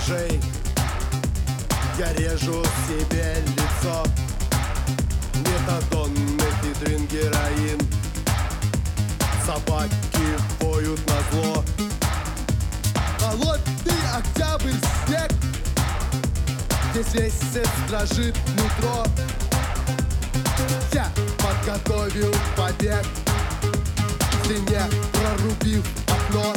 ножей Я режу себе лицо. Метадон, мефедрин, героин Собаки воют на зло. Холодный октябрь снег. Здесь месяц дрожит метро. Я подготовил побег. В стене прорубив окно.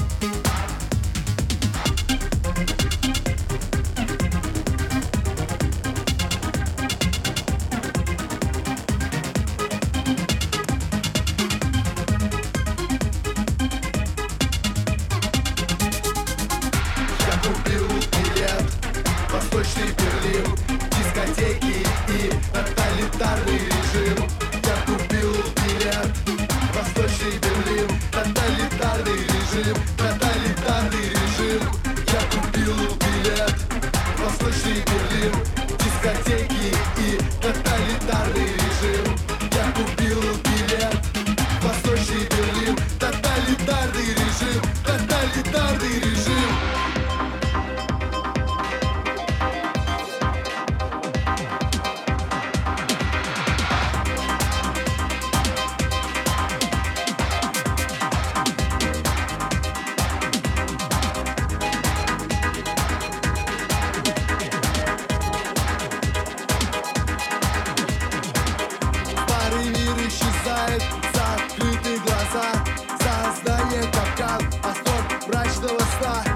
a slide.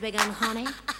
big on honey.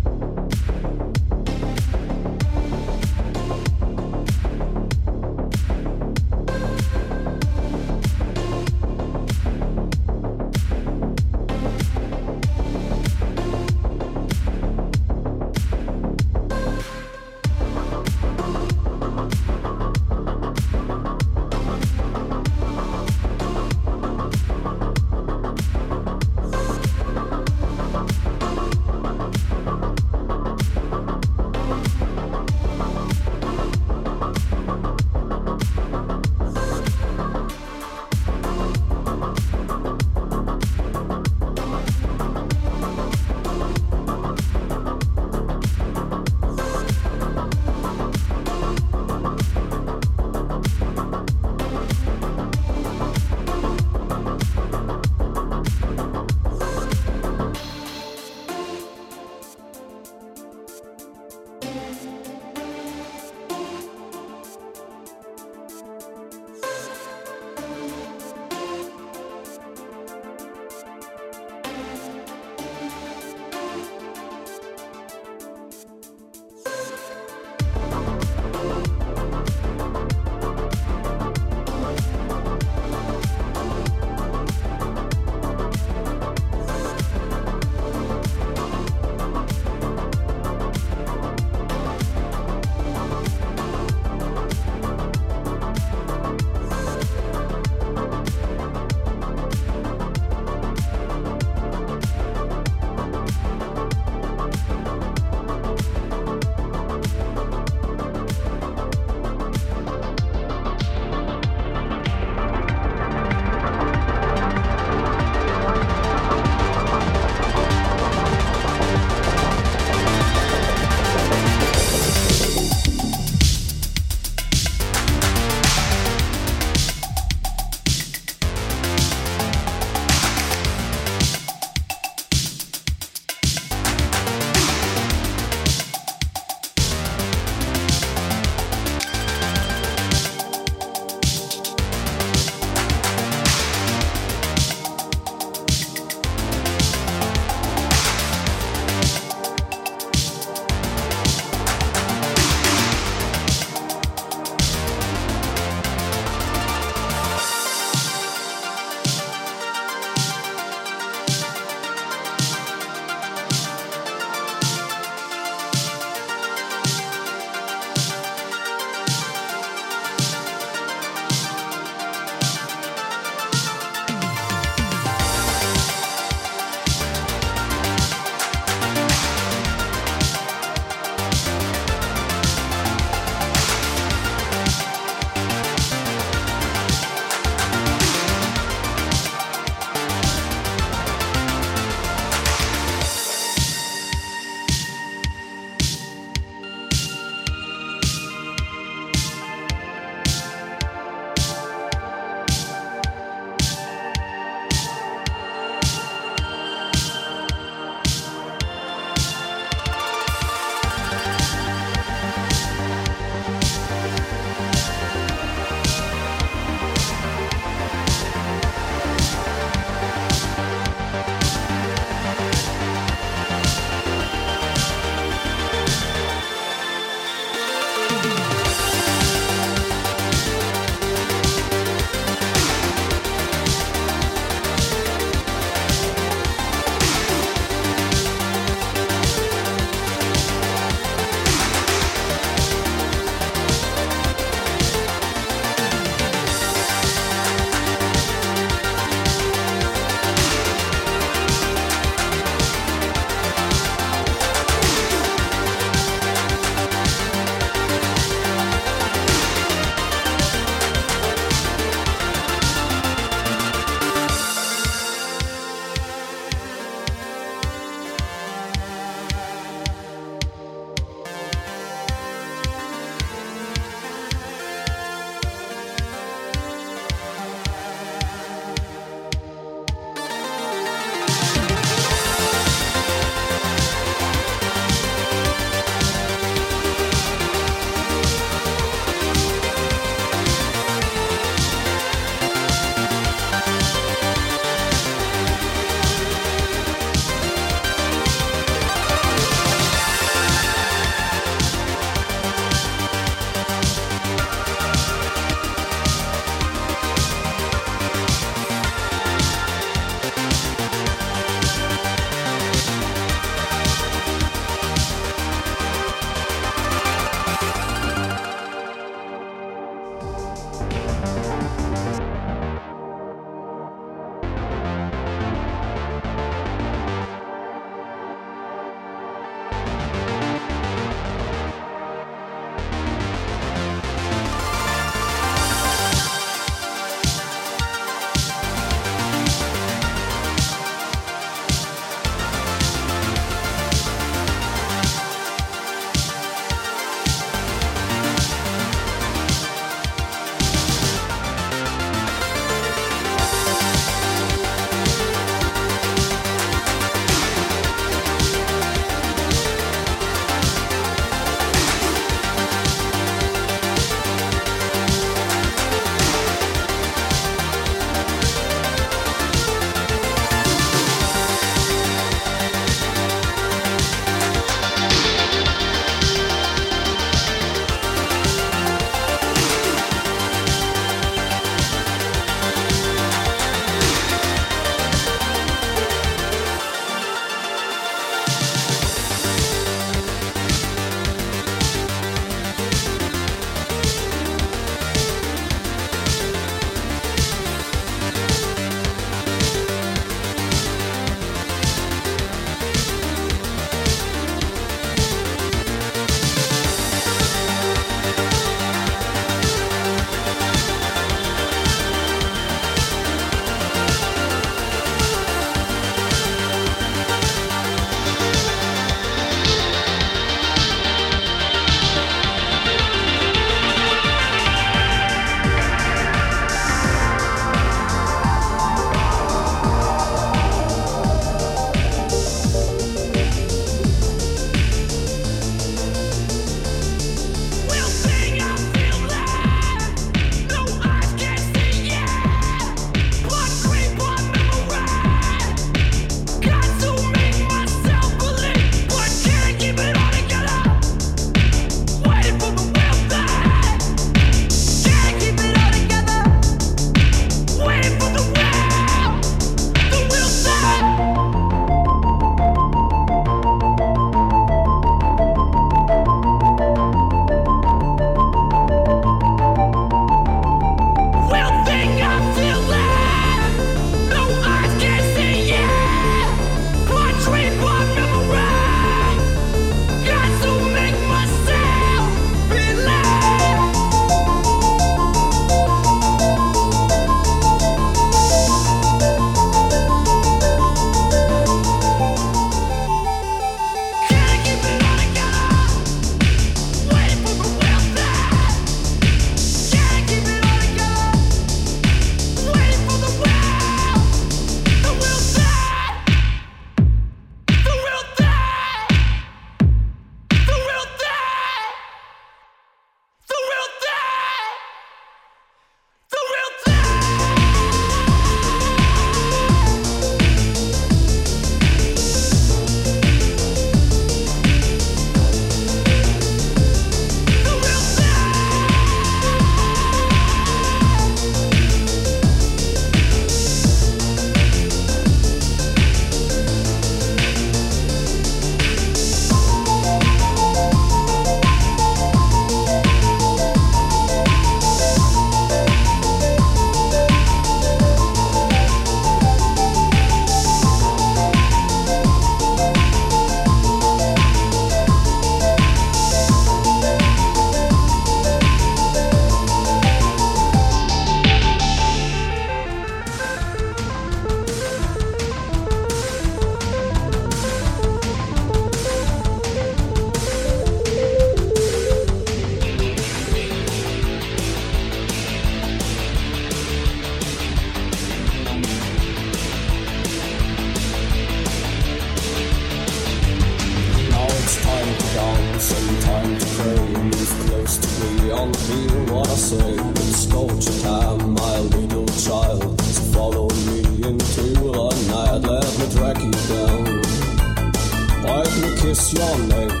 kiss your neck.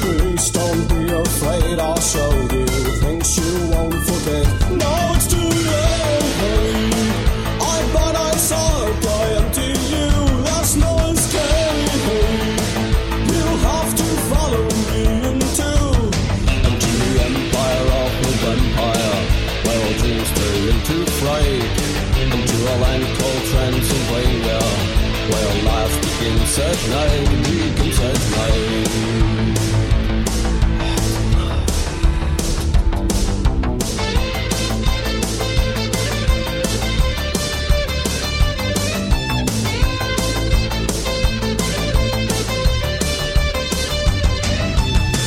Please don't be afraid, I'll show you things you won't forget. No, it's at night, begins at night.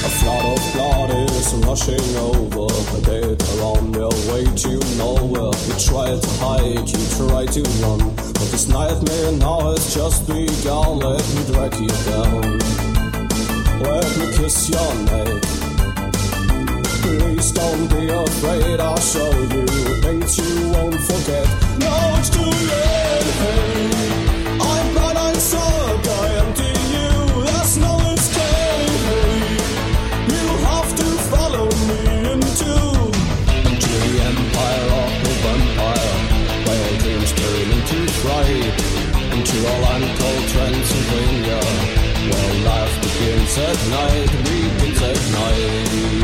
A flood of blood is rushing over. The dead are on their way to nowhere. You try to hide, you try to run. This nightmare now has just begun. Let me drag you down. Let me kiss your neck. Please don't be afraid, I'll show you things you won't forget. No, it's too late. Into a land called Transylvania, where life begins at night, begins at night.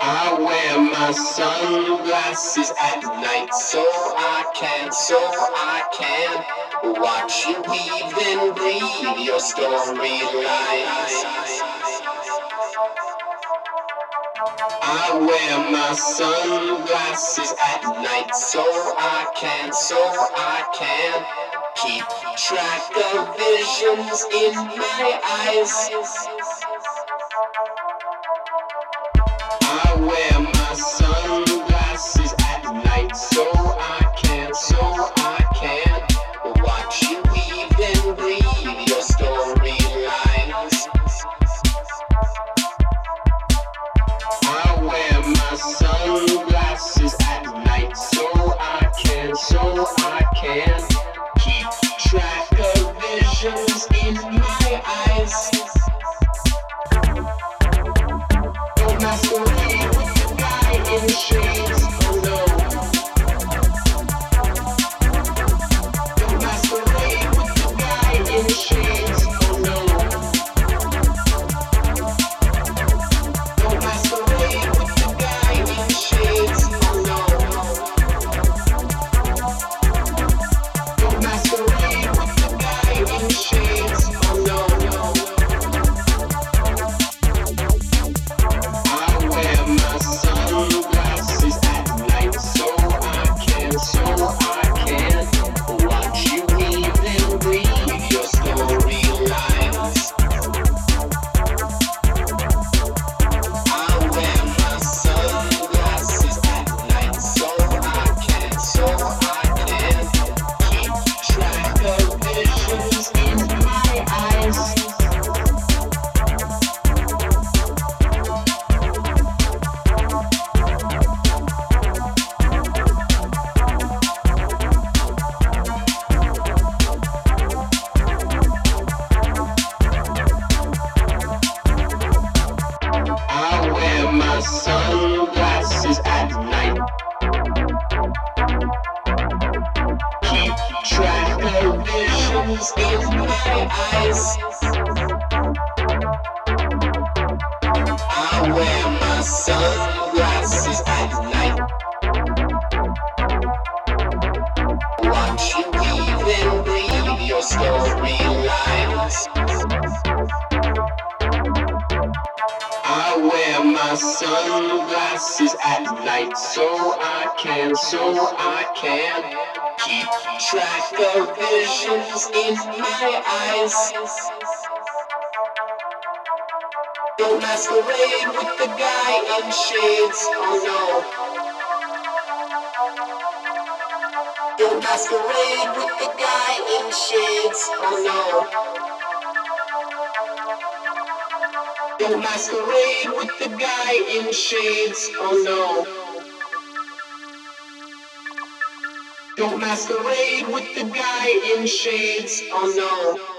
I wear my sunglasses at night so I can, so I can watch you weave and breathe your storylines. I wear my sunglasses at night so I can, so I can keep track of visions in my eyes. eyes. Don't masquerade with the guy in shades, oh no. Don't masquerade with the guy in shades, oh no. Don't masquerade with the guy in shades, oh no. Masquerade with the guy in shades. Oh no.